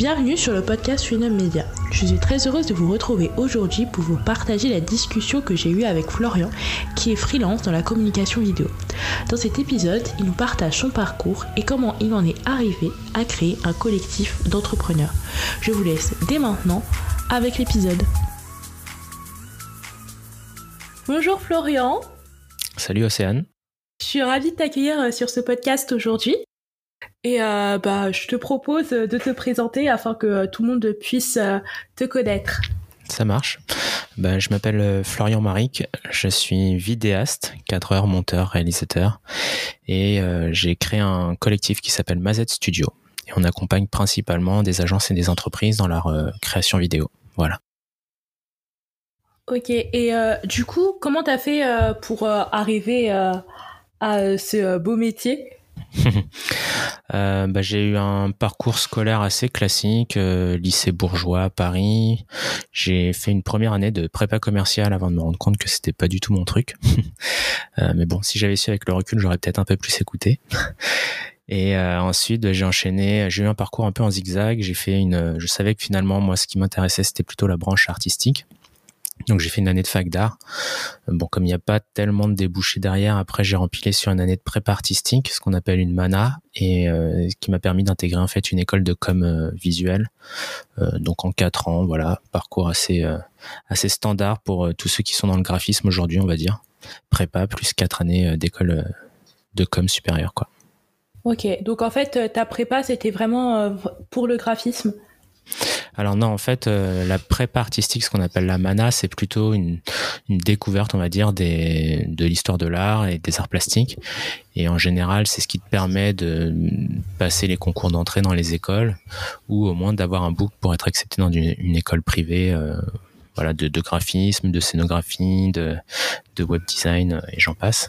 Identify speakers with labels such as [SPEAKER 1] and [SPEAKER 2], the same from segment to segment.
[SPEAKER 1] Bienvenue sur le podcast Phenom Media. Je suis très heureuse de vous retrouver aujourd'hui pour vous partager la discussion que j'ai eue avec Florian, qui est freelance dans la communication vidéo. Dans cet épisode, il nous partage son parcours et comment il en est arrivé à créer un collectif d'entrepreneurs. Je vous laisse dès maintenant avec l'épisode. Bonjour Florian.
[SPEAKER 2] Salut Océane.
[SPEAKER 1] Je suis ravie de t'accueillir euh, sur ce podcast aujourd'hui. Et euh, bah, je te propose de te présenter afin que euh, tout le monde puisse te connaître.
[SPEAKER 2] Ça marche. Ben, je m'appelle Florian Maric, je suis vidéaste, cadreur, monteur, réalisateur, et j'ai créé un collectif qui s'appelle Mazette Studio. Et on accompagne principalement des agences et des entreprises dans leur création vidéo. Voilà.
[SPEAKER 1] Ok, et du coup, comment tu as fait pour arriver à ce beau métier?
[SPEAKER 2] euh, bah, j'ai eu un parcours scolaire assez classique, euh, lycée bourgeois à Paris. J'ai fait une première année de prépa commerciale avant de me rendre compte que c'était pas du tout mon truc. euh, mais bon, si j'avais su avec le recul, j'aurais peut-être un peu plus écouté. Et ensuite, j'ai enchaîné. J'ai eu un parcours un peu en zigzag. J'ai fait une. Je savais que finalement, moi, ce qui m'intéressait, c'était plutôt la branche artistique. Donc j'ai fait une année de fac d'art. Bon, comme il n'y a pas tellement de débouchés derrière, après j'ai rempilé sur une année de prépa artistique, ce qu'on appelle une mana, et euh, qui m'a permis d'intégrer en fait une école de com euh, visuel. Euh, donc en quatre ans, voilà, parcours assez assez standard pour tous ceux qui sont dans le graphisme aujourd'hui, on va dire. Prépa plus quatre années d'école de com supérieure, quoi.
[SPEAKER 1] Ok, donc en fait ta prépa c'était vraiment pour le graphisme?
[SPEAKER 2] Alors non, en fait, euh, la prépa artistique, ce qu'on appelle la mana, c'est plutôt une, découverte, on va dire, des, de l'histoire de l'art et des arts plastiques. Et en général, c'est ce qui te permet de passer les concours d'entrée dans les écoles ou au moins d'avoir un book pour être accepté dans une, école privée. Euh, voilà, de, graphisme, de scénographie, de, web design et j'en passe.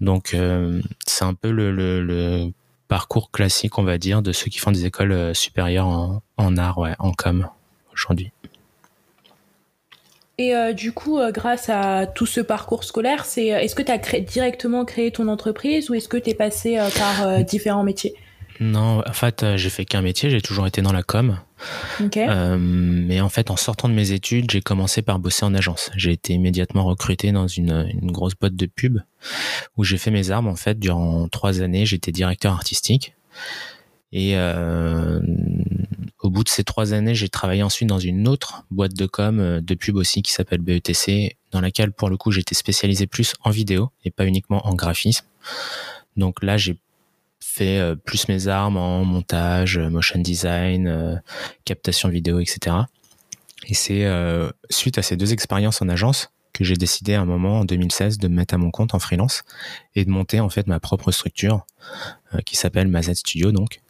[SPEAKER 2] Donc euh, c'est un peu le parcours classique, on va dire, de ceux qui font des écoles euh, supérieures en, art, ouais, en com aujourd'hui.
[SPEAKER 1] Et euh, du coup, euh, grâce à tout ce parcours scolaire, c'est est-ce que tu as directement créé ton entreprise ou est-ce que tu es passé par différents métiers?
[SPEAKER 2] Non, en fait, euh, j'ai fait qu'un métier, j'ai toujours été dans la com. Euh, mais en fait, en sortant de mes études, j'ai commencé par bosser en agence. J'ai été immédiatement recruté dans une, grosse boîte de pub où j'ai fait mes armes. En fait, durant trois années, j'étais directeur artistique. Et euh, au bout de ces trois années, j'ai travaillé ensuite dans une autre boîte de com, de pub aussi, qui s'appelle BETC, dans laquelle, pour le coup, j'étais spécialisé plus en vidéo et pas uniquement en graphisme. Donc là, j'ai fait euh, plus mes armes en montage, euh, motion design, euh, captation vidéo, etc. Et c'est suite à ces deux expériences en agence que j'ai décidé à un moment en 2016 de me mettre à mon compte en freelance et de monter en fait ma propre structure qui s'appelle Mazet Studio donc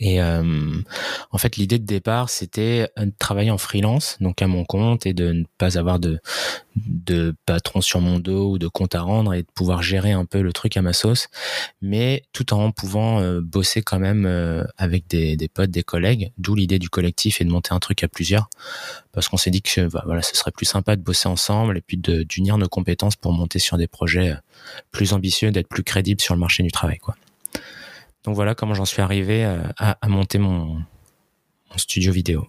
[SPEAKER 2] et euh, en fait, l'idée de départ, c'était de travailler en freelance, donc à mon compte, et de ne pas avoir de, de patron sur mon dos ou de compte à rendre et de pouvoir gérer un peu le truc à ma sauce, mais tout en pouvant euh, bosser quand même euh, avec des, potes, des collègues, d'où l'idée du collectif et de monter un truc à plusieurs, parce qu'on s'est dit que bah, voilà, ce serait plus sympa de bosser ensemble et puis d'unir nos compétences pour monter sur des projets plus ambitieux, d'être plus crédible sur le marché du travail, quoi. Donc voilà comment j'en suis arrivé euh, à, monter mon, studio vidéo.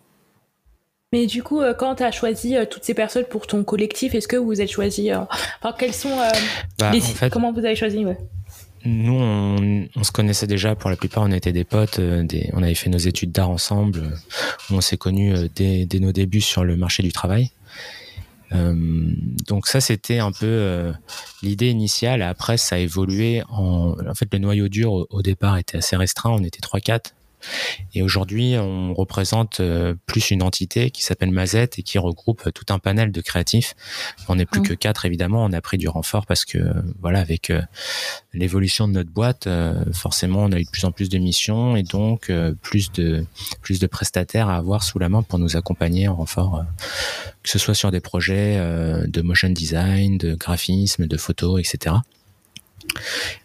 [SPEAKER 1] Mais du coup, euh, quand tu as choisi euh, toutes ces personnes pour ton collectif, est-ce que vous êtes choisi Enfin, quels sont bah, Comment vous avez choisi
[SPEAKER 2] Nous, on, se connaissait déjà. Pour la plupart, on était des potes. on avait fait nos études d'art ensemble. on s'est connus dès, nos débuts sur le marché du travail. Euh, donc ça, c'était un peu euh, l'idée initiale. Après, ça a évolué. En, en fait, le noyau dur au, au départ était assez restreint. On était 3-4. Et aujourd'hui, on représente euh, plus une entité qui s'appelle Mazette et qui regroupe tout un panel de créatifs. On n'est plus mmh. que quatre, évidemment. On a pris du renfort parce que, voilà, avec euh, l'évolution de notre boîte, euh, forcément, on a eu de plus en plus de missions et donc plus de plus de prestataires à avoir sous la main pour nous accompagner en renfort, que ce soit sur des projets de motion design, de graphisme, de photos, etc.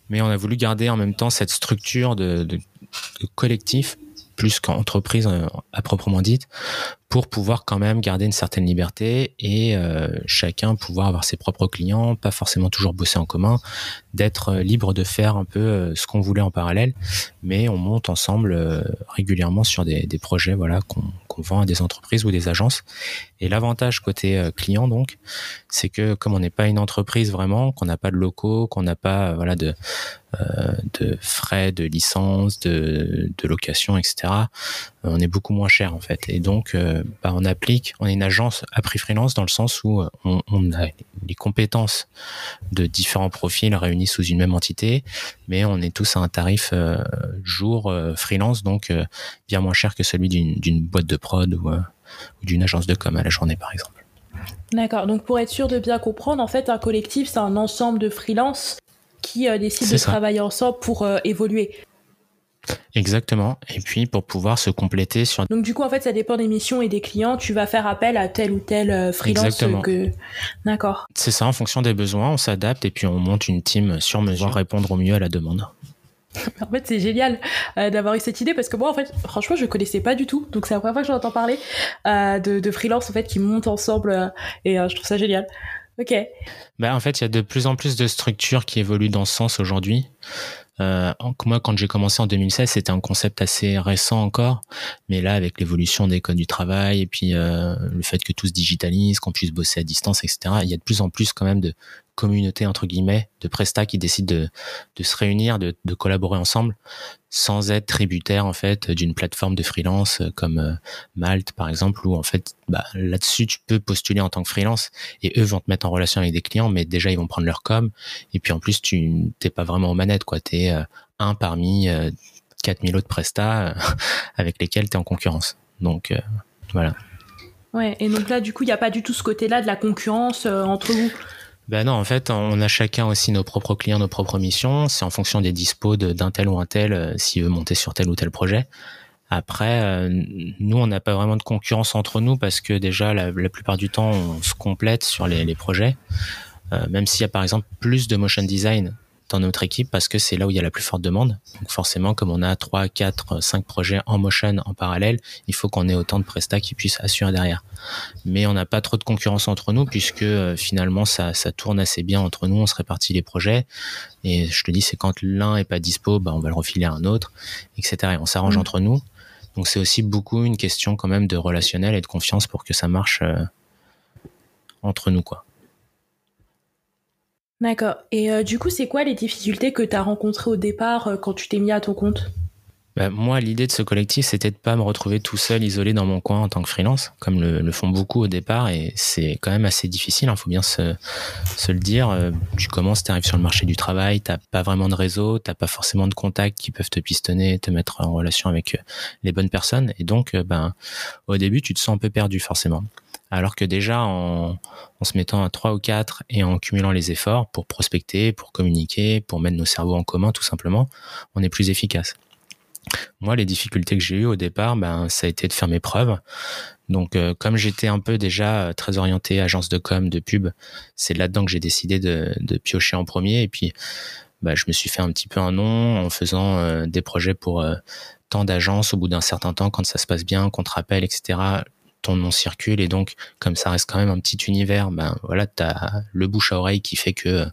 [SPEAKER 2] Mais on a voulu garder en même temps cette structure de, de collectif plus qu'entreprise à proprement dite, pour pouvoir quand même garder une certaine liberté et chacun pouvoir avoir ses propres clients, pas forcément toujours bosser en commun, d'être libre de faire un peu ce qu'on voulait en parallèle, mais on monte ensemble régulièrement sur des, des projets voilà qu'on vend à des entreprises ou des agences. Et l'avantage côté client donc, c'est que comme on n'est pas une entreprise vraiment, qu'on n'a pas de locaux, qu'on n'a pas voilà de euh, de frais de licence, de, de location, etc. Euh, on est beaucoup moins cher en fait. Et donc, euh, bah, on applique, on est une agence à prix freelance dans le sens où on, on, a les compétences de différents profils réunis sous une même entité, mais on est tous à un tarif jour freelance, donc bien moins cher que celui d'une boîte de prod ou, ou d'une agence de com à la journée par exemple.
[SPEAKER 1] D'accord. Donc pour être sûr de bien comprendre, en fait, un collectif, c'est un ensemble de freelance qui euh, décident de travailler ensemble pour euh, évoluer.
[SPEAKER 2] Exactement. Et puis pour pouvoir se compléter sur.
[SPEAKER 1] Donc du coup en fait ça dépend des missions et des clients. Tu vas faire appel à tel ou tel euh, freelance. Exactement. Que... D'accord.
[SPEAKER 2] C'est ça. En fonction des besoins, on s'adapte et puis on monte une team sur mesure répondre au mieux à la demande.
[SPEAKER 1] en fait, c'est génial d'avoir eu cette idée parce que moi, en fait, franchement, je connaissais pas du tout. Donc, c'est la première fois que j'entends parler de, de, freelance en fait qui montent ensemble et je trouve ça génial. Ok.
[SPEAKER 2] Bah, en fait, il y a de plus en plus de structures qui évoluent dans ce sens aujourd'hui. Euh, moi, quand j'ai commencé en 2016, c'était un concept assez récent encore, mais là, avec l'évolution des codes du travail et puis euh, le fait que tout se digitalise, qu'on puisse bosser à distance, etc., il y a de plus en plus quand même de communauté entre guillemets de prestats qui décident de, se réunir, de, collaborer ensemble, sans être tributaire en fait d'une plateforme de freelance euh, comme euh, Malte par exemple, où en fait bah, là-dessus tu peux postuler en tant que freelance et eux vont te mettre en relation avec des clients, mais déjà ils vont prendre leur com et puis en plus tu t'es pas vraiment aux manettes quoi, t'es es euh, un parmi 4000 autres prestats avec lesquels tu es en concurrence. Donc voilà.
[SPEAKER 1] Ouais, et donc là, du coup, il n'y a pas du tout ce côté-là de la concurrence entre vous?
[SPEAKER 2] Ben non, en fait, on a chacun aussi nos propres clients, nos propres missions. C'est en fonction des dispos d'un tel ou un tel euh, s'il veut monter sur tel ou tel projet. Après, euh, nous, on n'a pas vraiment de concurrence entre nous parce que déjà, la, plupart du temps, on se complète sur les, projets. Euh, même s'il y a par exemple plus de motion design dans notre équipe parce que c'est là où il y a la plus forte demande. Donc forcément, comme on a 3, 4, 5 projets en motion en parallèle, il faut qu'on ait autant de prestats qui puissent assurer derrière. Mais on n'a pas trop de concurrence entre nous puisque euh, finalement ça, ça tourne assez bien entre nous, on se répartit les projets. Et je te dis, c'est quand l'un est pas dispo, bah, on va le refiler à un autre, etc. Et on s'arrange mm. entre nous. Donc c'est aussi beaucoup une question quand même de relationnel et de confiance pour que ça marche euh, entre nous, quoi.
[SPEAKER 1] D'accord. Et euh, du coup, c'est quoi les difficultés que tu as rencontrées au départ euh, quand tu t'es mis à ton compte?
[SPEAKER 2] Bah, moi, l'idée de ce collectif, c'était de pas me retrouver tout seul, isolé dans mon coin en tant que freelance, comme le, font beaucoup au départ, et c'est quand même assez difficile. Il hein, faut bien se, le dire. Euh, tu commences, tu arrives sur le marché du travail, t'as pas vraiment de réseau, t'as pas forcément de contacts qui peuvent te pistonner, te mettre en relation avec les bonnes personnes, et donc, ben, au début, tu te sens un peu perdu forcément. Alors que déjà, en, se mettant à trois ou quatre et en cumulant les efforts pour prospecter, pour communiquer, pour mettre nos cerveaux en commun, tout simplement, on est plus efficace. Moi, les difficultés que j'ai eues au départ, ben, ça a été de faire mes preuves. Donc, euh, comme j'étais un peu déjà euh, très orienté agence de com, de pub, c'est là-dedans que j'ai décidé de, piocher en premier. Et puis, ben, je me suis fait un petit peu un nom en faisant euh, des projets pour tant d'agences. Au bout d'un certain temps, quand ça se passe bien, qu'on te rappelle, etc., ton nom circule et donc comme ça reste quand même un petit univers ben voilà t'as le bouche à oreille qui fait que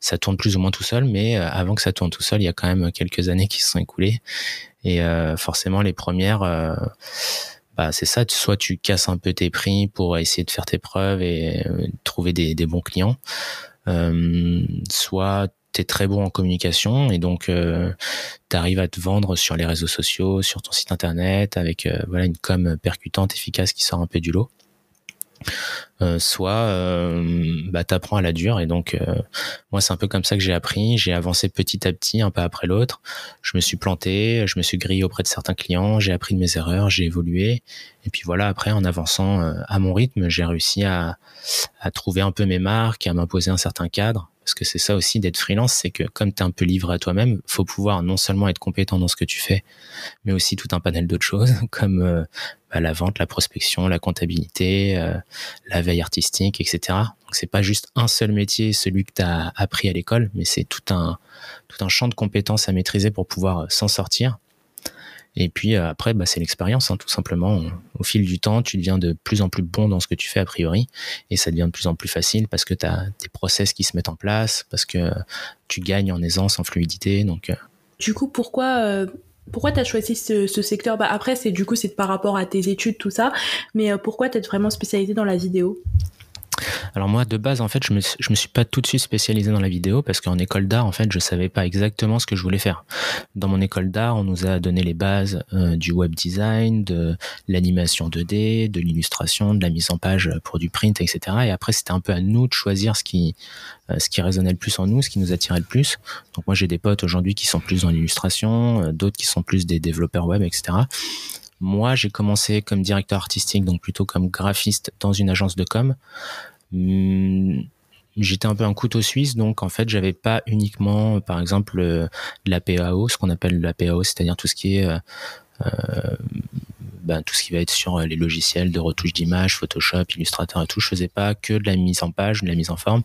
[SPEAKER 2] ça tourne plus ou moins tout seul mais euh, avant que ça tourne tout seul il y a quand même quelques années qui se sont écoulées. Et euh, forcément les premières euh, bah c'est ça soit tu casses un peu tes prix pour essayer de faire tes preuves et trouver des, des bons clients soit tu très bon en communication et donc euh, tu arrives à te vendre sur les réseaux sociaux, sur ton site internet avec euh, voilà une com percutante, efficace qui sort un peu du lot. Euh, soit euh, bah, t'apprends à la dure et donc moi c'est un peu comme ça que j'ai appris. J'ai avancé petit à petit un pas après l'autre. Je me suis planté je me suis grillé auprès de certains clients j'ai appris de mes erreurs j'ai évolué. Et puis voilà après en avançant à mon rythme j'ai réussi à, à trouver un peu mes marques à m'imposer un certain cadre parce que c'est ça aussi d'être freelance, c'est que comme tu es un peu livré à toi-même, faut pouvoir non seulement être compétent dans ce que tu fais, mais aussi tout un panel d'autres choses comme euh, bah, la vente, la prospection, la comptabilité, euh, la veille artistique, etc. Donc c'est pas juste un seul métier, celui que tu as appris à l'école, mais c'est tout un champ de compétences à maîtriser pour pouvoir euh, s'en sortir. Et puis euh, après, bah, c'est l'expérience, hein, tout simplement. Au fil du temps, tu deviens de plus en plus bon dans ce que tu fais a priori, et ça devient de plus en plus facile parce que tu as des process qui se mettent en place, parce que tu gagnes en aisance, en fluidité. Donc, euh.
[SPEAKER 1] du coup, pourquoi euh, pourquoi tu as choisi ce, secteur? Bah, Après, c'est du coup, c'est par rapport à tes études, tout ça, mais pourquoi tu es vraiment spécialisé dans la vidéo?
[SPEAKER 2] Alors moi, de base, en fait, je me, me suis pas tout de suite spécialisé dans la vidéo parce qu'en école d'art, en fait, je savais pas exactement ce que je voulais faire. Dans mon école d'art, on nous a donné les bases euh, du web design, de l'animation 2D, de l'illustration, de la mise en page pour du print, etc. Et après, c'était un peu à nous de choisir ce qui, euh, ce qui résonnait le plus en nous, ce qui nous attirait le plus. Donc moi, j'ai des potes aujourd'hui qui sont plus dans l'illustration, euh, d'autres qui sont plus des développeurs web, etc. Moi, j'ai commencé comme directeur artistique, donc plutôt comme graphiste dans une agence de com. Hmm, j'étais un peu un couteau suisse, donc en fait, j'avais pas uniquement, par exemple, euh, la PAO, ce qu'on appelle la PAO, c'est-à-dire tout ce qui est euh, euh, ben, tout ce qui va être sur les logiciels de retouche d'image, Photoshop, Illustrator et tout. Je faisais pas que de la mise en page, de la mise en forme,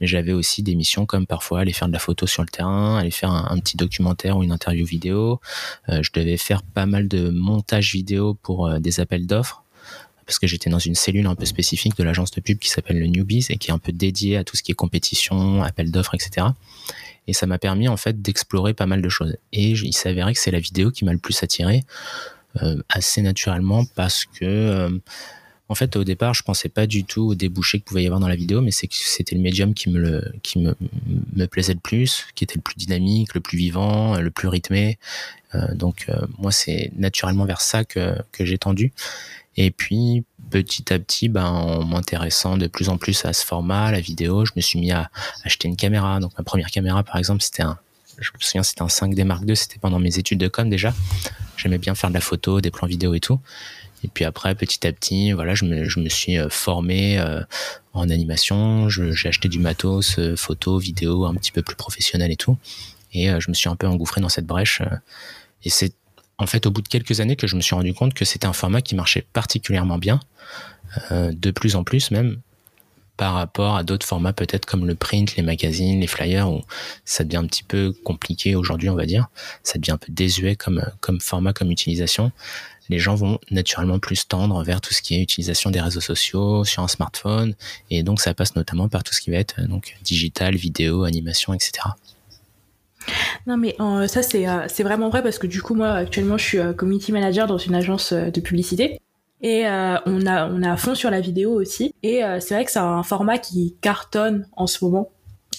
[SPEAKER 2] mais j'avais aussi des missions comme parfois aller faire de la photo sur le terrain, aller faire un, petit documentaire ou une interview vidéo. je devais faire pas mal de montage vidéo pour des appels d'offres parce que j'étais dans une cellule un peu spécifique de l'agence de pub qui s'appelle le Newbies et qui est un peu dédiée à tout ce qui est compétition, appel d'offres, etc. Et ça m'a permis en fait d'explorer pas mal de choses. Et il s'avérait que c'est la vidéo qui m'a le plus attiré, euh, assez naturellement parce que euh, en fait au départ je pensais pas du tout au débouché que pouvait y avoir dans la vidéo, mais c'est que c'était le médium qui me le, qui me, me plaisait le plus, qui était le plus dynamique, le plus vivant, le plus rythmé. Euh, donc euh, moi c'est naturellement vers ça que que j'ai tendu. Et puis petit à petit, ben, en m'intéressant de plus en plus à ce format, la vidéo, je me suis mis à acheter une caméra. Donc ma première caméra, par exemple, c'était un, je me souviens, c'était un 5D Mark II. C'était pendant mes études de com déjà. J'aimais bien faire de la photo, des plans vidéo et tout. Et puis après, petit à petit, voilà, je me, je me suis euh, formé euh, en animation. J'ai acheté du matos, euh, photo, vidéo, un petit peu plus professionnel et tout. Et je me suis un peu engouffré dans cette brèche. et c'est en fait au bout de quelques années que je me suis rendu compte que c'était un format qui marchait particulièrement bien, de plus en plus même par rapport à d'autres formats peut-être comme le print, les magazines, les flyers où ça devient un petit peu compliqué aujourd'hui on va dire, ça devient un peu désuet comme comme format comme utilisation. Les gens vont naturellement plus tendre vers tout ce qui est utilisation des réseaux sociaux sur un smartphone et donc ça passe notamment par tout ce qui va être donc digital, vidéo, animation, etc.
[SPEAKER 1] Non mais euh, ça c'est euh, c'est vraiment vrai parce que du coup moi actuellement je suis euh, community manager dans une agence de publicité et on a on a à fond sur la vidéo aussi et c'est vrai que c'est un format qui cartonne en ce moment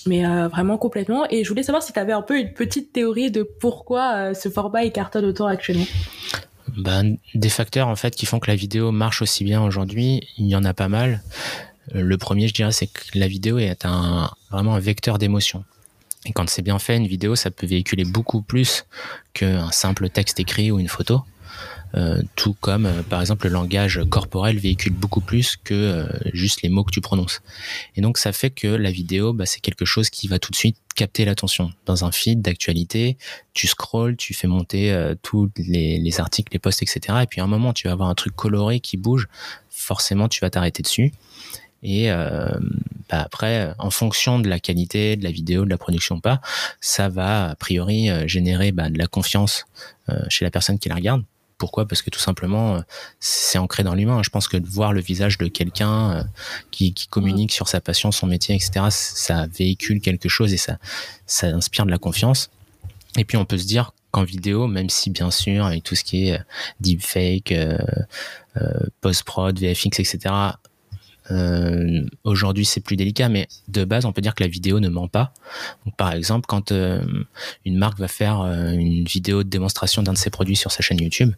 [SPEAKER 1] mais vraiment complètement et je voulais savoir si tu avais un peu une petite théorie de pourquoi ce format il cartonne autant actuellement.
[SPEAKER 2] Ben, des facteurs en fait qui font que la vidéo marche aussi bien aujourd'hui, il y en a pas mal. Le premier, je dirais, c'est que la vidéo est un, vraiment un vecteur d'émotion. Et quand c'est bien fait, une vidéo, ça peut véhiculer beaucoup plus qu'un simple texte écrit ou une photo. Euh, tout comme, euh, par exemple, le langage corporel véhicule beaucoup plus que euh, juste les mots que tu prononces. Et donc, ça fait que la vidéo, bah, c'est quelque chose qui va tout de suite capter l'attention. Dans un feed d'actualité, tu scrolls, tu fais monter tous les, les, articles, les posts, etc. Et puis à un moment, tu vas avoir un truc coloré qui bouge. Forcément, tu vas t'arrêter dessus. Et euh, bah après, en fonction de la qualité de la vidéo, de la production ou pas, ça va a priori euh, générer bah, de la confiance euh, chez la personne qui la regarde. Pourquoi? Parce que tout simplement, c'est ancré dans l'humain. Je pense que de voir le visage de quelqu'un qui, qui, communique sur sa passion, son métier, etc., ça véhicule quelque chose et ça, inspire de la confiance. Et puis on peut se dire qu'en vidéo, même si bien sûr avec tout ce qui est deepfake, euh, post-prod, VFX, etc., euh, Aujourd'hui, c'est plus délicat, mais de base, on peut dire que la vidéo ne ment pas. Par exemple, quand euh, une marque va faire euh, une vidéo de démonstration d'un de ses produits sur sa chaîne YouTube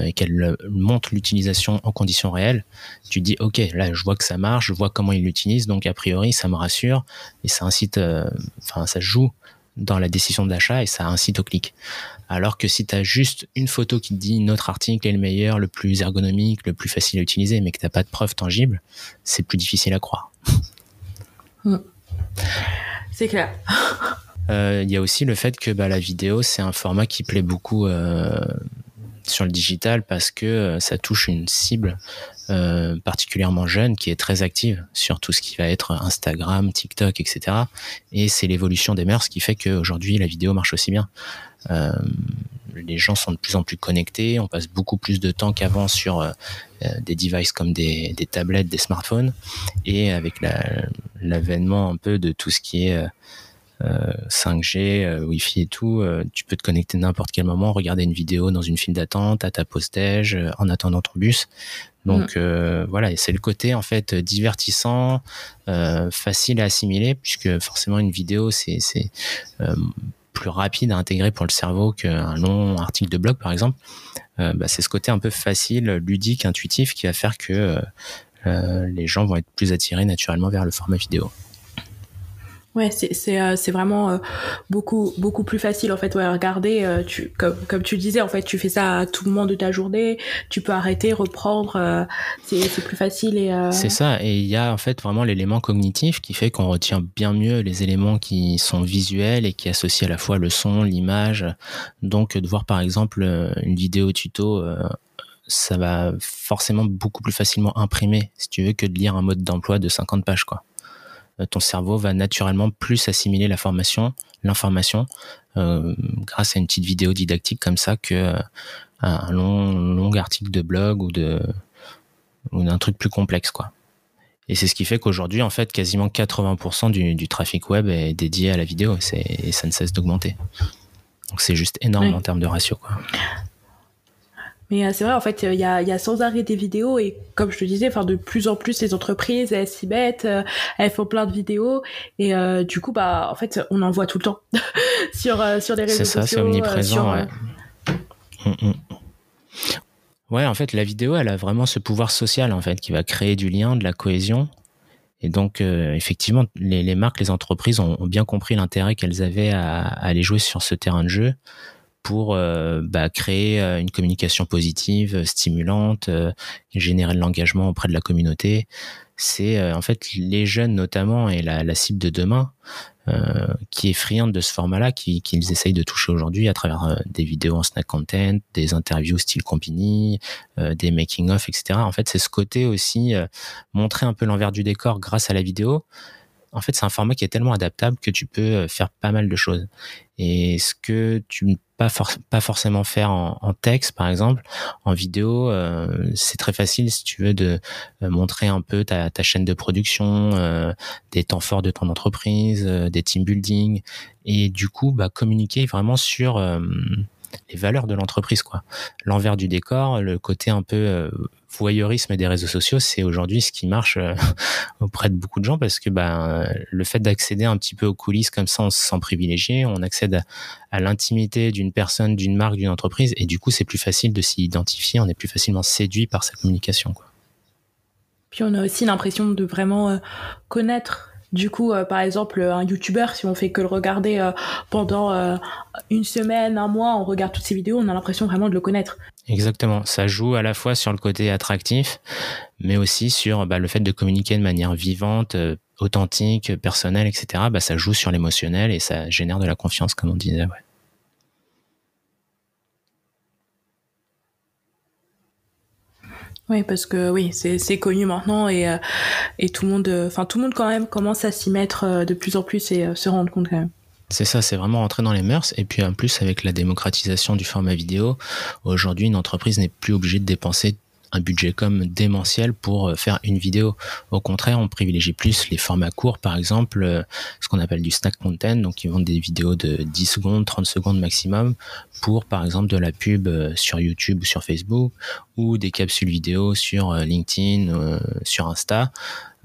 [SPEAKER 2] et qu'elle montre l'utilisation en conditions réelles, tu dis ok, là, je vois que ça marche, je vois comment il l'utilise, donc a priori, ça me rassure et ça incite, enfin, ça joue dans la décision d'achat et ça incite au clic. Alors que si tu as juste une photo qui te dit notre article est le meilleur, le plus ergonomique, le plus facile à utiliser, mais que t'as pas de preuves tangibles, c'est plus difficile à croire.
[SPEAKER 1] Hmm. C'est clair.
[SPEAKER 2] Euh, il y a aussi le fait que bah, la vidéo, c'est un format qui plaît beaucoup euh, sur le digital parce que euh, ça touche une cible euh, particulièrement jeune qui est très active sur tout ce qui va être Instagram, TikTok, etc. Et c'est l'évolution des mœurs qui fait qu'aujourd'hui la vidéo marche aussi bien. Euh, les gens sont de plus en plus connectés, on passe beaucoup plus de temps qu'avant sur des devices comme des, tablettes, des smartphones, et avec l'avènement un peu de tout ce qui est 5G, euh, euh, Wi-Fi et tout, euh, tu peux te connecter n'importe quel moment, regarder une vidéo dans une file d'attente, à ta pause en attendant ton bus. Donc mm. voilà, c'est le côté en fait divertissant, facile à assimiler, puisque forcément une vidéo c'est plus rapide à intégrer pour le cerveau qu'un long article de blog par exemple. Bah, c'est ce côté un peu facile, ludique, intuitif qui va faire que les gens vont être plus attirés naturellement vers le format vidéo.
[SPEAKER 1] Ouais, c'est c'est euh, vraiment euh, beaucoup beaucoup plus facile en fait. Ouais, regarder, euh, comme comme tu disais en fait, tu fais ça à tout moment de ta journée. Tu peux arrêter, reprendre. c'est plus facile.
[SPEAKER 2] C'est ça. Et il y a en fait vraiment l'élément cognitif qui fait qu'on retient bien mieux les éléments qui sont visuels et qui associent à la fois le son, l'image. Donc de voir par exemple une vidéo tuto ça va forcément beaucoup plus facilement imprimer, si tu veux, que de lire un mode d'emploi de 50 pages, quoi. Euh, ton cerveau va naturellement plus assimiler la formation, l'information, euh, grâce à une petite vidéo didactique comme ça que euh, un long, long article de blog ou de ou d'un truc plus complexe quoi. Et c'est ce qui fait qu'aujourd'hui, en fait, quasiment 80% du, du, trafic web est dédié à la vidéo et ça ne cesse d'augmenter. Donc c'est juste énorme en termes de ratio. Quoi.
[SPEAKER 1] Mais euh, c'est vrai, en fait, il y a, y a, sans arrêt des vidéos et comme je te disais, enfin de plus en plus les entreprises elles s'y mettent, euh, elles font plein de vidéos et euh, du coup bah en fait on en voit tout le temps sur sur les réseaux sociaux. C'est ça, c'est omniprésent.
[SPEAKER 2] ouais. Mm, mm. ouais, en fait la vidéo elle a vraiment ce pouvoir social en fait qui va créer du lien, de la cohésion. Et donc, effectivement, les, les, marques, les entreprises ont, ont bien compris l'intérêt qu'elles avaient à, à, aller jouer sur ce terrain de jeu pour euh, bah, créer euh, une communication positive, euh, stimulante, générer de l'engagement auprès de la communauté. C'est en fait les jeunes notamment et la, cible de demain qui est friande de ce format-là, qu'ils qui essayent de toucher aujourd'hui à travers des vidéos en snack content, des interviews style compagnie, des making-of, etc. En fait, c'est ce côté aussi montrer un peu l'envers du décor grâce à la vidéo en fait, c'est un format qui est tellement adaptable que tu peux faire pas mal de choses. Et ce que tu ne pas, pas forcément faire en, texte, par exemple, en vidéo, euh, c'est très facile si tu veux de euh, montrer un peu ta, chaîne de production, des temps forts de ton entreprise, des team building, et du coup, bah, communiquer vraiment sur les valeurs de l'entreprise, quoi. L'envers du décor, le côté un peu voyeurisme des réseaux sociaux, c'est aujourd'hui ce qui marche euh, auprès de beaucoup de gens parce que ben le fait d'accéder un petit peu aux coulisses comme ça, on se sent privilégié, on accède à, l'intimité d'une personne, d'une marque, d'une entreprise, et du coup c'est plus facile de s'y identifier, on est plus facilement séduit par sa communication.
[SPEAKER 1] Puis on a aussi l'impression de vraiment euh, connaître du coup, euh, par exemple, un YouTuber, si on fait que le regarder pendant une semaine, un mois, on regarde toutes ses vidéos, on a l'impression vraiment de le connaître.
[SPEAKER 2] Exactement. Ça joue à la fois sur le côté attractif, mais aussi sur bah, le fait de communiquer de manière vivante, euh, authentique, personnelle, etc. Bah, ça joue sur l'émotionnel et ça génère de la confiance, comme on disait.
[SPEAKER 1] Oui, parce que oui, c'est connu maintenant et, euh, et tout le monde, enfin tout le monde quand même commence à s'y mettre euh, de plus en plus et se rendre compte quand même.
[SPEAKER 2] C'est ça, c'est vraiment rentrer dans les mœurs. Et puis en plus, avec la démocratisation du format vidéo, aujourd'hui, une entreprise n'est plus obligée de dépenser un budget comme démentiel pour euh, faire une vidéo. Au contraire, on privilégie plus les formats courts, par exemple, euh, ce qu'on appelle du snack content, donc qui vont des vidéos de 10 secondes, 30 secondes maximum, pour par exemple de la pub euh, sur YouTube ou sur Facebook, ou des capsules vidéo sur LinkedIn, sur Insta.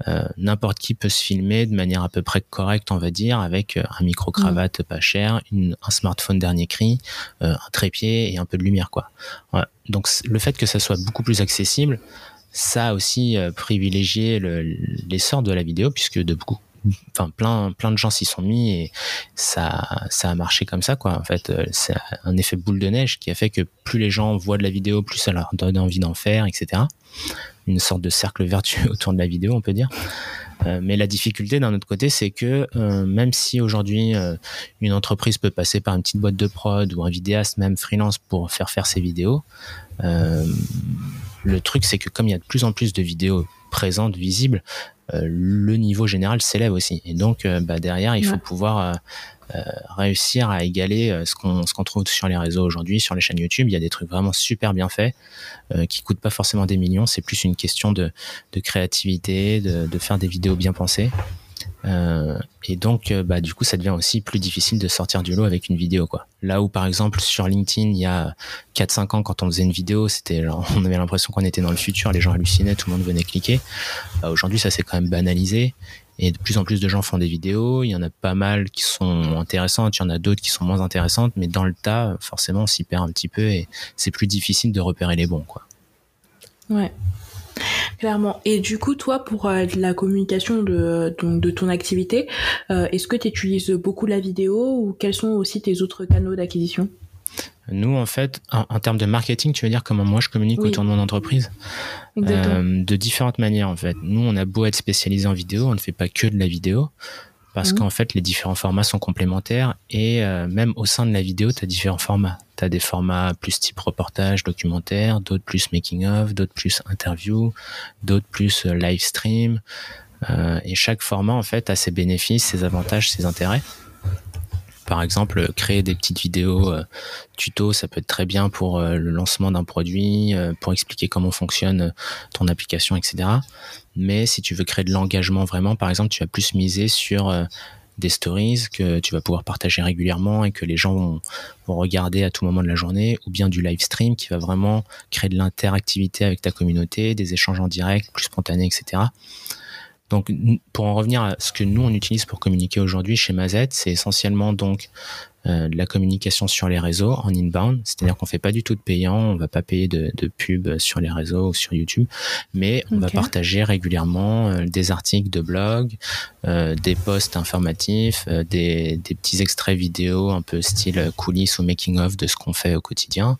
[SPEAKER 2] Euh, n'importe qui peut se filmer de manière à peu près correcte, on va dire, avec euh, un micro-cravate pas cher, un smartphone dernier cri, euh, un trépied et un peu de lumière, quoi. Donc le fait que ça soit beaucoup plus accessible, ça a aussi privilégié l'essor de la vidéo, puisque de beaucoup enfin plein plein de gens s'y sont mis et ça ça a marché comme ça quoi. En fait c'est un effet boule de neige qui a fait que plus les gens voient de la vidéo plus ça leur donne envie d'en faire etc une sorte de cercle vertueux autour de la vidéo, on peut dire. Euh, mais la difficulté d'un autre côté, c'est que euh, même si aujourd'hui euh, une entreprise peut passer par une petite boîte de prod ou un vidéaste, même freelance, pour faire faire ses vidéos, le truc c'est que comme il y a de plus en plus de vidéos présente, visible, le niveau général s'élève aussi. Et donc, bah, derrière, il faut pouvoir réussir à égaler ce qu'on trouve sur les réseaux aujourd'hui, sur les chaînes YouTube. Il y a des trucs vraiment super bien faits qui coûtent pas forcément des millions. C'est plus une question de, de créativité, de, de, faire des vidéos bien pensées. Euh, et donc, euh, bah, du coup, ça devient aussi plus difficile de sortir du lot avec une vidéo, quoi. Là où, par exemple, sur LinkedIn, il y a 4-5 ans, quand on faisait une vidéo, c'était, on avait l'impression qu'on était dans le futur, les gens hallucinaient, tout le monde venait cliquer. Bah, aujourd'hui, ça s'est quand même banalisé. Et de plus en plus de gens font des vidéos. Il y en a pas mal qui sont intéressantes, il y en a d'autres qui sont moins intéressantes, mais dans le tas, forcément, on s'y perd un petit peu et c'est plus difficile de repérer les bons, quoi.
[SPEAKER 1] Ouais. Clairement. Et du coup, toi, pour euh, la communication de, de ton activité, euh, est-ce que tu utilises beaucoup la vidéo ou quels sont aussi tes autres canaux d'acquisition?
[SPEAKER 2] Nous, en fait, en, termes de marketing, tu veux dire comment moi je communique autour de mon entreprise? Euh, De différentes manières, en fait. Nous, on a beau être spécialisé en vidéo, on ne fait pas que de la vidéo parce mmh. qu'en fait les différents formats sont complémentaires et euh, même au sein de la vidéo tu as différents formats. Tu as des formats plus type reportage documentaire d'autres plus making of d'autres plus interview d'autres plus euh, live stream. Euh, et chaque format en fait a ses bénéfices ses avantages ses intérêts par exemple, créer des petites vidéos euh, tuto, ça peut être très bien pour euh, le lancement d'un produit, euh, pour expliquer comment fonctionne ton application, etc. Mais si tu veux créer de l'engagement vraiment, par exemple, tu vas plus miser sur des stories que tu vas pouvoir partager régulièrement et que les gens vont, regarder à tout moment de la journée, ou bien du live stream qui va vraiment créer de l'interactivité avec ta communauté, des échanges en direct, plus spontanés, etc. Donc, pour en revenir à ce que nous on utilise pour communiquer aujourd'hui chez Mazette, c'est essentiellement donc euh, de la communication sur les réseaux en inbound, c'est-à-dire qu'on fait pas du tout de payant, on va pas payer de, de pub sur les réseaux ou sur YouTube, mais on va partager régulièrement euh, des articles de blog, euh, des posts informatifs, euh, des, des, petits extraits vidéo un peu style coulisses ou making of de ce qu'on fait au quotidien.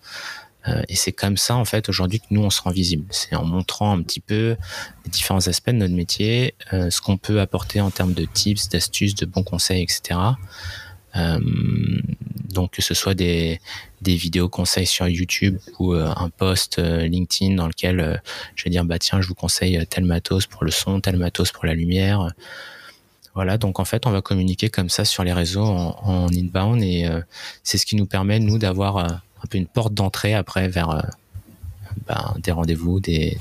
[SPEAKER 2] Euh, et c'est comme ça, en fait, aujourd'hui que nous, on se rend visible. C'est en montrant un petit peu les différents aspects de notre métier, euh, ce qu'on peut apporter en termes de tips, d'astuces, de bons conseils, etc. Euh, donc que ce soit des, des vidéos conseils sur YouTube ou un post LinkedIn dans lequel je vais dire bah tiens je vous conseille tel matos pour le son, tel matos pour la lumière. Voilà, donc en fait on va communiquer comme ça sur les réseaux en, en inbound et c'est ce qui nous permet nous d'avoir un peu une porte d'entrée après vers euh, ben, des rendez-vous, des,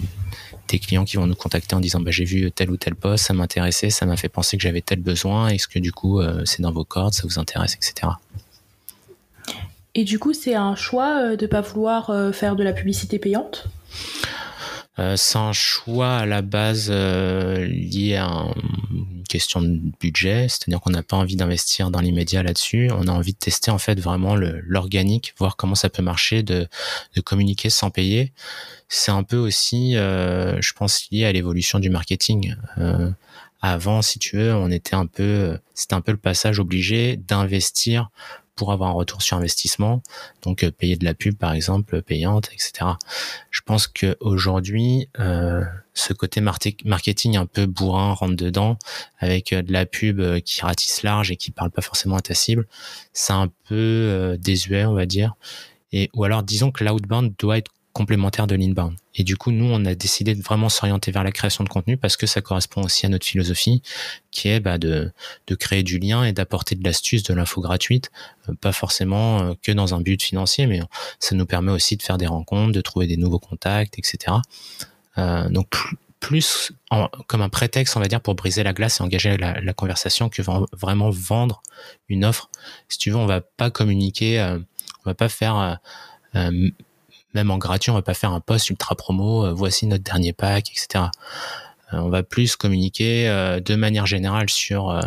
[SPEAKER 2] des, clients qui vont nous contacter en disant bah, j'ai vu tel ou tel poste, ça m'intéressait, ça m'a fait penser que j'avais tel besoin, est-ce que du coup euh, c'est dans vos cordes, ça vous intéresse, etc.
[SPEAKER 1] Et du coup, c'est un choix euh, de ne pas vouloir faire de la publicité payante?
[SPEAKER 2] C'est un choix à la base lié à une question de budget, c'est-à-dire qu'on n'a pas envie d'investir dans l'immédiat là-dessus. On a envie de tester en fait vraiment l'organique, voir comment ça peut marcher, de, de communiquer sans payer. C'est un peu aussi, euh, je pense, lié à l'évolution du marketing. Euh, avant, si tu veux, on était un peu, c'était un peu le passage obligé d'investir pour avoir un retour sur investissement. Donc euh, payer de la pub par exemple payante, etc. Je pense que aujourd'hui euh, ce côté marketing un peu bourrin rentre dedans avec euh, de la pub qui ratisse large et qui parle pas forcément à ta cible. C'est un peu désuet on va dire. Et ou alors disons que l'outbound doit être complémentaire de l'inbound. Et du coup, nous, on a décidé de vraiment s'orienter vers la création de contenu parce que ça correspond aussi à notre philosophie, qui est bah, de, de créer du lien et d'apporter de l'astuce, de l'info gratuite, euh, pas forcément euh, que dans un but financier, mais ça nous permet aussi de faire des rencontres, de trouver des nouveaux contacts, etc. Euh, donc plus comme un prétexte, on va dire, pour briser la glace et engager la, conversation que vraiment vendre une offre. Si tu veux, on va pas communiquer, on va pas faire euh, même en gratuit, on va pas faire un post ultra promo, euh, voici notre dernier pack, etc. Euh, on va plus communiquer euh, de manière générale sur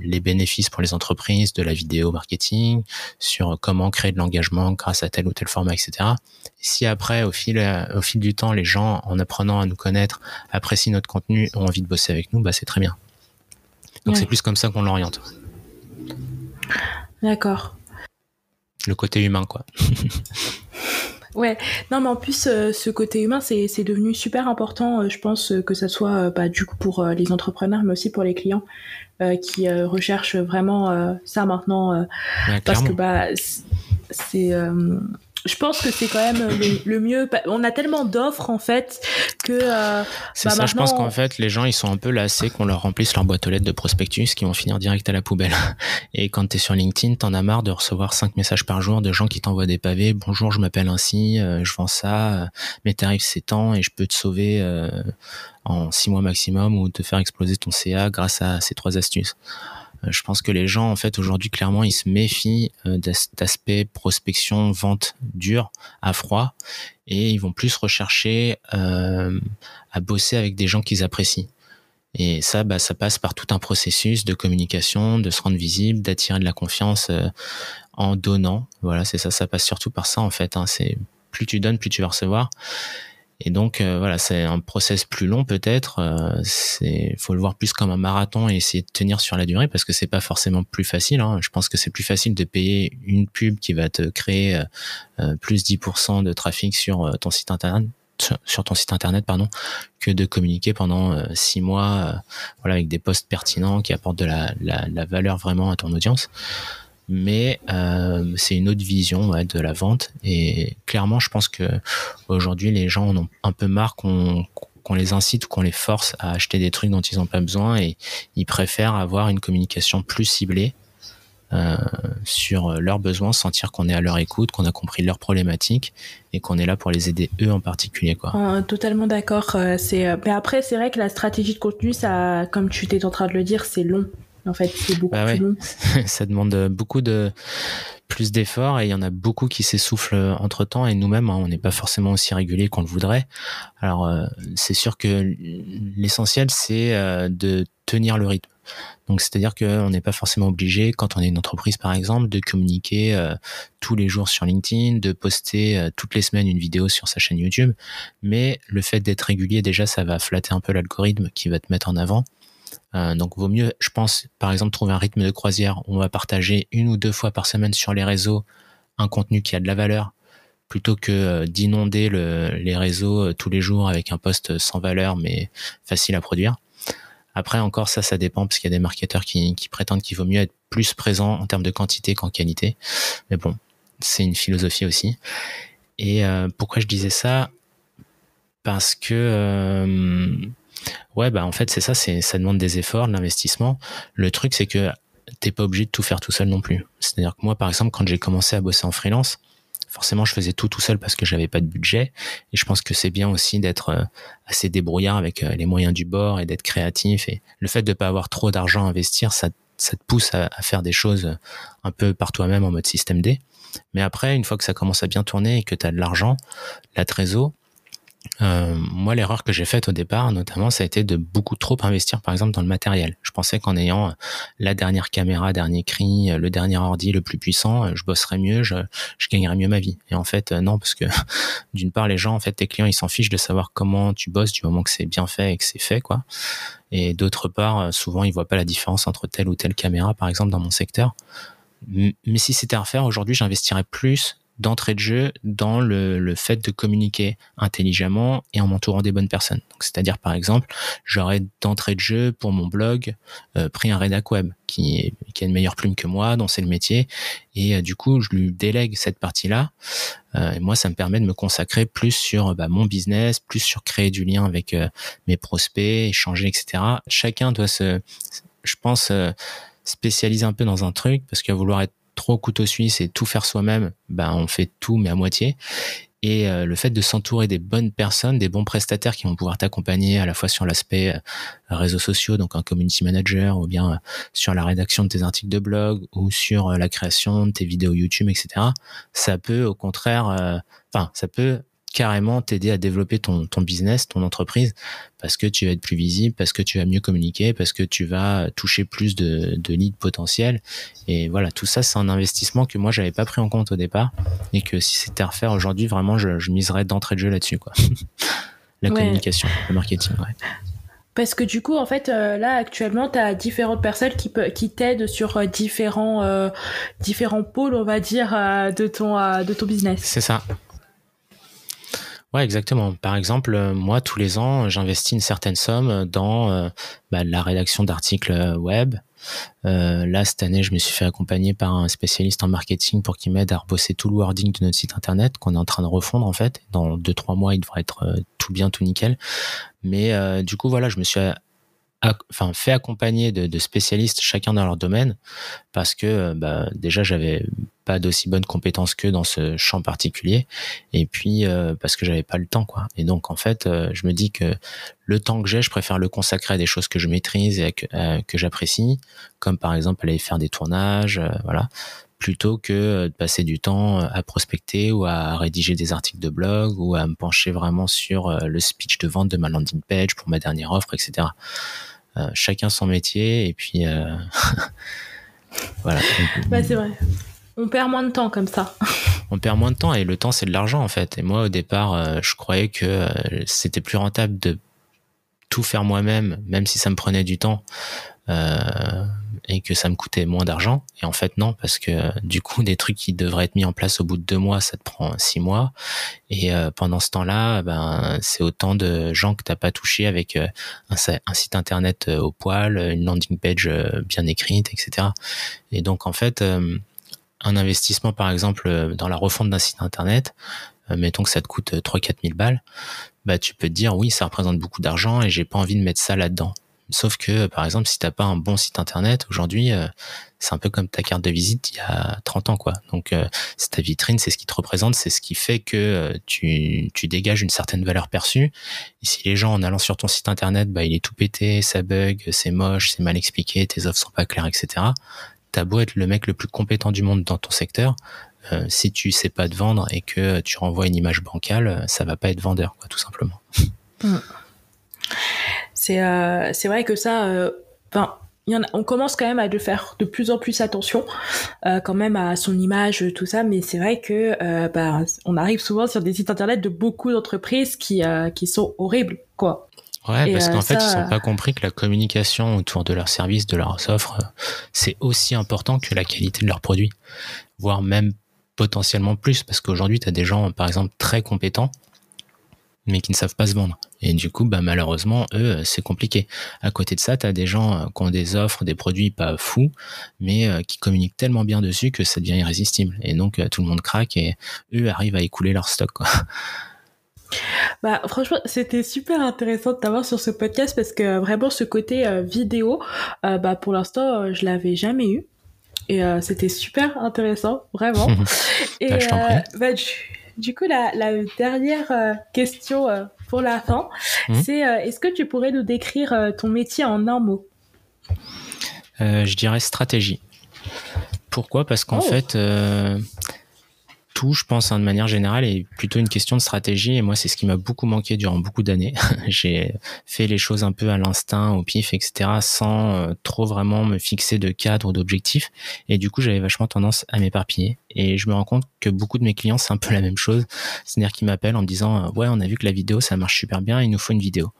[SPEAKER 2] les bénéfices pour les entreprises de la vidéo marketing, sur comment créer de l'engagement grâce à tel ou tel format, etc. si après, au fil, au fil du temps, les gens, en apprenant à nous connaître, apprécient notre contenu, ont envie de bosser avec nous, bah c'est très bien. Donc c'est plus comme ça qu'on l'oriente.
[SPEAKER 1] D'accord.
[SPEAKER 2] Le côté humain, quoi.
[SPEAKER 1] Ouais, non, mais en plus, euh, ce côté humain, c'est, c'est devenu super important, euh, je pense, euh, que ça soit bah, du coup pour les entrepreneurs, mais aussi pour les clients qui recherchent vraiment ça maintenant. parce que bah, c'est. Je pense que c'est quand même le, mieux. On a tellement d'offres en fait que. Euh,
[SPEAKER 2] c'est bah, ça, je pense qu'en fait, les gens ils sont un peu lassés qu'on leur remplisse leur boîte aux lettres de prospectus qui vont finir direct à la poubelle. Et quand tu es sur LinkedIn, t'en as marre de recevoir 5 messages par jour de gens qui t'envoient des pavés. Bonjour, je m'appelle ainsi, euh, je vends ça, euh, mes tarifs c'est tant et je peux te sauver en 6 mois maximum ou te faire exploser ton CA grâce à ces trois astuces. Euh, je pense que les gens, en fait, aujourd'hui, clairement, ils se méfient euh, d'aspect prospection, vente dure, à froid, et ils vont plus rechercher euh, à bosser avec des gens qu'ils apprécient. Et ça, bah, ça passe par tout un processus de communication, de se rendre visible, d'attirer de la confiance en donnant. Voilà, c'est ça, ça passe surtout par ça, en fait. Hein. C'est plus tu donnes, plus tu vas recevoir. Et donc euh, voilà, c'est un process plus long peut-être. Euh, c'est, faut le voir plus comme un marathon et essayer de tenir sur la durée parce que c'est pas forcément plus facile. Hein. Je pense que c'est plus facile de payer une pub qui va te créer euh, plus 10% de trafic sur ton site internet sur ton site internet pardon que de communiquer pendant six mois voilà avec des posts pertinents qui apportent de la, la, la valeur vraiment à ton audience mais euh, c'est une autre vision de la vente. Et clairement, je pense que aujourd'hui, les gens en ont un peu marre qu'on les incite ou qu'on les force à acheter des trucs dont ils n'ont pas besoin et ils préfèrent avoir une communication plus ciblée euh, sur leurs besoins, sentir qu'on est à leur écoute, qu'on a compris leurs problématiques et qu'on est là pour les aider eux en particulier. Quoi.
[SPEAKER 1] Euh, totalement d'accord. C'est, mais après, c'est vrai que la stratégie de contenu, ça, comme tu étais en train de le dire, c'est long. En fait, c'est beaucoup bah plus long.
[SPEAKER 2] ça demande beaucoup de plus d'efforts et il y en a beaucoup qui s'essoufflent entre temps et nous-mêmes, hein, on n'est pas forcément aussi régulier qu'on le voudrait. Alors, euh, c'est sûr que l'essentiel, c'est euh, de tenir le rythme. Donc, c'est-à-dire qu'on n'est pas forcément obligé, quand on est une entreprise par exemple, de communiquer euh, tous les jours sur LinkedIn, de poster toutes les semaines une vidéo sur sa chaîne YouTube. Mais le fait d'être régulier, déjà, ça va flatter un peu l'algorithme qui va te mettre en avant. Euh, donc vaut mieux, je pense, par exemple, trouver un rythme de croisière où on va partager une ou deux fois par semaine sur les réseaux un contenu qui a de la valeur plutôt que euh, d'inonder les réseaux euh, tous les jours avec un post sans valeur mais facile à produire. Après encore ça, ça dépend parce qu'il y a des marketeurs qui, prétendent qu'il vaut mieux être plus présent en termes de quantité qu'en qualité. Mais bon, c'est une philosophie aussi. Et pourquoi je disais ça? Parce que Ouais, bah en fait c'est ça, c'est ça demande des efforts, de l'investissement. Le truc c'est que t'es pas obligé de tout faire tout seul non plus. C'est-à-dire que moi par exemple quand j'ai commencé à bosser en freelance, forcément je faisais tout tout seul parce que j'avais pas de budget et je pense que c'est bien aussi d'être euh, assez débrouillard avec euh, les moyens du bord et d'être créatif et le fait de pas avoir trop d'argent à investir ça ça te pousse à, faire des choses un peu par toi-même en mode système D. Mais après, une fois que ça commence à bien tourner et que tu as de l'argent, la trésor, euh, moi, l'erreur que j'ai faite au départ, notamment, ça a été de beaucoup trop investir, par exemple, dans le matériel. Je pensais qu'en ayant euh, la dernière caméra, dernier cri, euh, le dernier ordi le plus puissant, je bosserais mieux, je, je gagnerais mieux ma vie. Et en fait, non, parce que d'une part, les gens, en fait, tes clients, ils s'en fichent de savoir comment tu bosses du moment que c'est bien fait et que c'est fait, quoi. Et d'autre part, souvent, ils voient pas la différence entre telle ou telle caméra, par exemple, dans mon secteur. Mais si c'était à refaire, aujourd'hui, j'investirais plus d'entrée de jeu dans le, le, fait de communiquer intelligemment et en m'entourant des bonnes personnes. C'est-à-dire, par exemple, j'aurais d'entrée de jeu pour mon blog euh, pris un rédac web qui, est, qui a une meilleure plume que moi, dont c'est le métier, et euh, du coup, je lui délègue cette partie-là. Euh, et moi, ça me permet de me consacrer plus sur bah, mon business, plus sur créer du lien avec mes prospects, échanger, etc. Chacun doit se, je pense, spécialiser un peu dans un truc, parce qu'à vouloir être trop couteau suisse et tout faire soi-même, ben on fait tout mais à moitié. Et euh, le fait de s'entourer des bonnes personnes, des bons prestataires qui vont pouvoir t'accompagner à la fois sur l'aspect euh, réseaux sociaux, donc un community manager, ou bien euh, sur la rédaction de tes articles de blog, ou sur la création de tes vidéos YouTube, etc. Ça peut au contraire, enfin, ça peut carrément t'aider à développer ton, ton business, ton entreprise, parce que tu vas être plus visible, parce que tu vas mieux communiquer, parce que tu vas toucher plus de, de leads potentiels. Et voilà, tout ça, c'est un investissement que moi, j'avais pas pris en compte au départ, et que si c'était à refaire aujourd'hui, vraiment, je, je miserais d'entrée de jeu là-dessus, quoi. La communication, le marketing, ouais.
[SPEAKER 1] Parce que du coup, en fait, euh, là actuellement, tu as différentes personnes qui, qui t'aident sur euh, différents, euh, différents pôles, on va dire, de, ton, de ton business.
[SPEAKER 2] C'est ça. Ouais, exactement. Par exemple, euh, moi, tous les ans, j'investis une certaine somme dans euh, bah, la rédaction d'articles web, là, cette année, je me suis fait accompagner par un spécialiste en marketing pour qu'il m'aide à rebosser tout le wording de notre site internet qu'on est en train de refondre en fait. Dans deux trois mois, il devrait être tout bien, tout nickel. Mais du coup, voilà, je me suis enfin fait accompagner de, spécialistes chacun dans leur domaine parce que euh, bah, déjà j'avais pas d'aussi bonnes compétences que dans ce champ particulier et puis euh, parce que j'avais pas le temps quoi. Et donc en fait euh, je me dis que le temps que j'ai je préfère le consacrer à des choses que je maîtrise et que, que j'apprécie comme par exemple aller faire des tournages voilà plutôt que de passer du temps à prospecter ou à rédiger des articles de blog ou à me pencher vraiment sur le speech de vente de ma landing page pour ma dernière offre etc euh, chacun son métier et puis euh, voilà.
[SPEAKER 1] Bah, c'est vrai. On perd moins de temps comme ça.
[SPEAKER 2] on perd moins de temps et le temps c'est de l'argent en fait. Et moi au départ, euh, je croyais que c'était plus rentable de tout faire moi-même, même si ça me prenait du temps euh, et que ça me coûtait moins d'argent. Et en fait, non, parce que du coup, des trucs qui devraient être mis en place au bout de deux mois, ça te prend six mois. Et euh, pendant ce temps-là, ben, c'est autant de gens que t'as pas touché avec euh, un, site internet au poil, une landing page bien écrite, etc. Et donc, en fait, un investissement, par exemple, dans la refonte d'un site internet, mettons que ça te coûte 3-4 000 balles, bah, tu peux te dire, oui, ça représente beaucoup d'argent et j'ai pas envie de mettre ça là-dedans. Sauf que, par exemple, si t'as pas un bon site internet, aujourd'hui, euh, c'est un peu comme ta carte de visite il y a 30 ans, quoi. Donc, euh, c'est ta vitrine, c'est ce qui te représente, c'est ce qui fait que euh, tu, tu dégages une certaine valeur perçue. Et si les gens, en allant sur ton site internet, bah, il est tout pété, ça bug, c'est moche, c'est mal expliqué, tes offres sont pas claires, etc. T'as beau être le mec le plus compétent du monde dans ton secteur, si tu sais pas te vendre et que tu renvoies une image bancale, ça va pas être vendeur, quoi, tout simplement.
[SPEAKER 1] C'est euh, c'est vrai que ça, euh, enfin. On commence quand même à de faire de plus en plus attention euh, quand même à son image tout ça mais c'est vrai que bah, on arrive souvent sur des sites internet de beaucoup d'entreprises qui qui sont horribles quoi
[SPEAKER 2] Ouais, parce qu'en fait, ils n'ont pas compris que la communication autour de leurs services, de leurs offres, c'est aussi important que la qualité de leurs produits, voire même potentiellement plus, parce qu'aujourd'hui, tu as des gens, par exemple, très compétents, mais qui ne savent pas se vendre. Et du coup, bah, malheureusement, eux, c'est compliqué. À côté de ça, tu as des gens euh, qui ont des offres, des produits pas fous, mais euh, qui communiquent tellement bien dessus que ça devient irrésistible. Et donc, euh, tout le monde craque et eux arrivent à écouler leur stock. Quoi.
[SPEAKER 1] Bah, franchement, c'était super intéressant de t'avoir sur ce podcast parce que vraiment, ce côté vidéo, bah, pour l'instant, je l'avais jamais eu. Et c'était super intéressant, vraiment. et, bah, je t'en prie. Bah, du coup, la, dernière euh, question euh, pour la fin, mmh. c'est euh, est-ce que tu pourrais nous décrire ton métier en un mot?
[SPEAKER 2] Je dirais stratégie. Pourquoi? Parce qu'en oh. fait, tout, je pense, hein, de manière générale, est plutôt une question de stratégie. Et moi, c'est ce qui m'a beaucoup manqué durant beaucoup d'années. j'ai fait les choses un peu à l'instinct, au pif, etc., sans euh, trop vraiment me fixer de cadre ou d'objectif. Et du coup, j'avais vachement tendance à m'éparpiller. Et je me rends compte que beaucoup de mes clients, c'est un peu la même chose. C'est-à-dire qu'ils m'appellent en me disant, euh, ouais, on a vu que la vidéo, ça marche super bien, il nous faut une vidéo.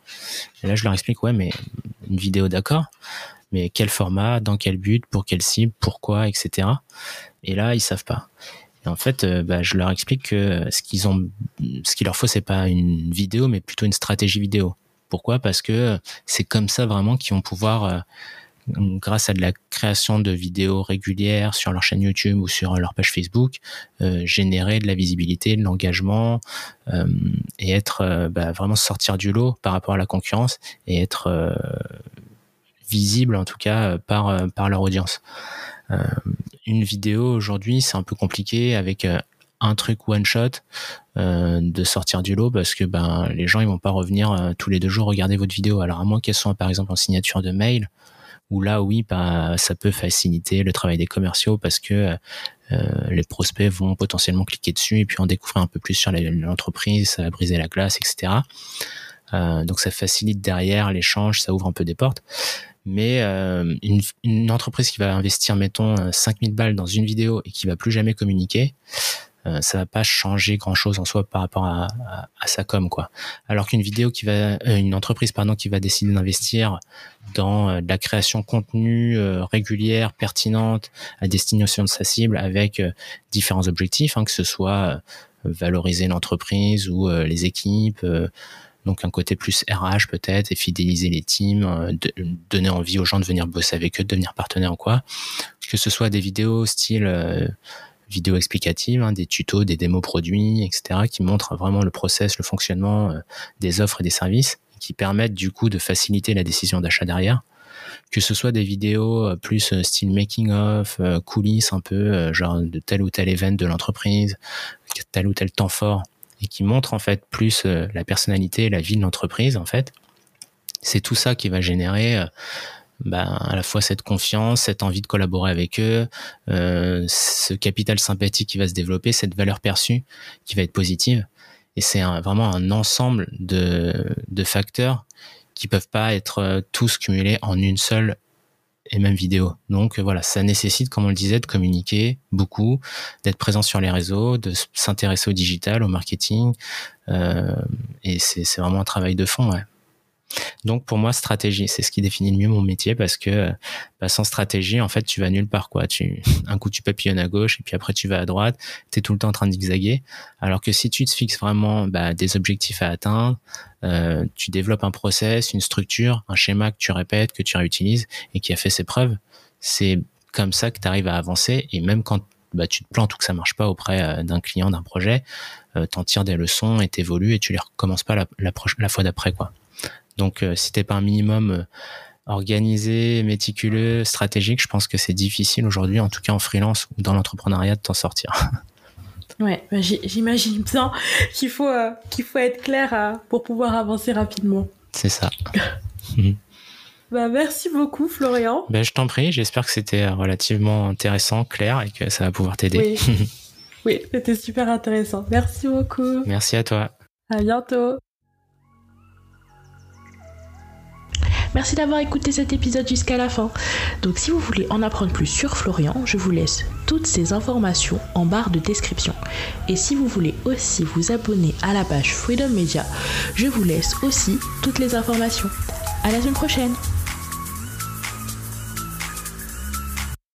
[SPEAKER 2] Et là, je leur explique, ouais, mais une vidéo, d'accord. Mais quel format, dans quel but, pour quelle cible, pourquoi, etc. Et là, ils savent pas. Et en fait, euh, bah, je leur explique que ce qu'ils ont, ce qu'il leur faut, c'est pas une vidéo, mais plutôt une stratégie vidéo. Pourquoi? Parce que c'est comme ça vraiment qu'ils vont pouvoir, euh, grâce à de la création de vidéos régulières sur leur chaîne YouTube ou sur leur page Facebook, euh, générer de la visibilité, de l'engagement et être bah, vraiment sortir du lot par rapport à la concurrence et être visible en tout cas par par leur audience. Euh, une vidéo aujourd'hui, c'est un peu compliqué avec euh, un truc one shot euh, de sortir du lot parce que ben les gens ils vont pas revenir tous les deux jours regarder votre vidéo. Alors à moins qu'elles soient par exemple en signature de mail, où là oui bah, ça peut faciliter le travail des commerciaux parce que les prospects vont potentiellement cliquer dessus et puis en découvrir un peu plus sur l'entreprise, ça va briser la glace, etc. donc ça facilite derrière l'échange, ça ouvre un peu des portes mais euh, une, entreprise qui va investir, mettons, 5000 euh, balles dans une vidéo et qui va plus jamais communiquer, euh, ça va pas changer grand chose en soi par rapport à, sa com quoi. Alors qu'une vidéo qui va, euh, une entreprise pardon qui va décider d'investir dans euh, la création de contenu régulière, pertinente à destination de sa cible avec différents objectifs, hein, que ce soit valoriser l'entreprise ou les équipes Donc un côté plus RH peut-être et fidéliser les teams, donner envie aux gens de venir bosser avec eux, de devenir partenaire ou quoi. Que ce soit des vidéos style vidéos explicatives, hein, des tutos, des démos produits, etc., qui montrent vraiment le process, le fonctionnement des offres et des services, qui permettent du coup de faciliter la décision d'achat derrière que ce soit des vidéos euh, plus euh, style making of, euh, coulisses un peu, genre de tel ou tel event de l'entreprise, tel ou tel temps fort, et qui montrent en fait plus la personnalité la vie de l'entreprise en fait. C'est tout ça qui va générer bah, à la fois cette confiance, cette envie de collaborer avec eux, ce capital sympathique qui va se développer, cette valeur perçue qui va être positive. Et c'est vraiment un ensemble de, de facteurs qui peuvent pas être euh, tous cumulés en une seule et même vidéo. Donc euh, voilà, ça nécessite, comme on le disait, de communiquer beaucoup, d'être présent sur les réseaux, de s'intéresser au digital, au marketing. Euh, et c'est vraiment un travail de fond. Ouais. Donc pour moi, stratégie, c'est ce qui définit le mieux mon métier parce que bah, sans stratégie, en fait, tu vas nulle part. Quoi. Tu, un coup, tu papillonnes à gauche et puis après, tu vas à droite. Tu es tout le temps en train de. Alors que si tu te fixes vraiment bah, des objectifs à atteindre, euh, tu développes un process, une structure, un schéma que tu répètes, que tu réutilises et qui a fait ses preuves, c'est comme ça que tu arrives à avancer. Et même quand bah, tu te plantes ou que ça marche pas auprès euh, d'un client, d'un projet, euh, t'en tires des leçons et t'évolues et tu les recommences pas la, la, la fois d'après. quoi. Donc, euh, si t'es pas un minimum euh, organisé, méticuleux, stratégique, je pense que c'est difficile aujourd'hui, en tout cas en freelance ou dans l'entrepreneuriat, de t'en sortir.
[SPEAKER 1] Ouais, bah, j'imagine bien qu'il faut, euh, qu'il faut être clair pour pouvoir avancer rapidement.
[SPEAKER 2] C'est ça.
[SPEAKER 1] bah, merci beaucoup, Florian.
[SPEAKER 2] Ben, je t'en prie, j'espère que c'était relativement intéressant, clair et que ça va pouvoir t'aider.
[SPEAKER 1] Oui, oui c'était super intéressant. Merci beaucoup.
[SPEAKER 2] Merci à toi.
[SPEAKER 1] À bientôt. Merci d'avoir écouté cet épisode jusqu'à la fin. Donc si vous voulez en apprendre plus sur Florian, je vous laisse toutes ces informations en barre de description. Et si vous voulez aussi vous abonner à la page Freedom Media, je vous laisse aussi toutes les informations. À la semaine prochaine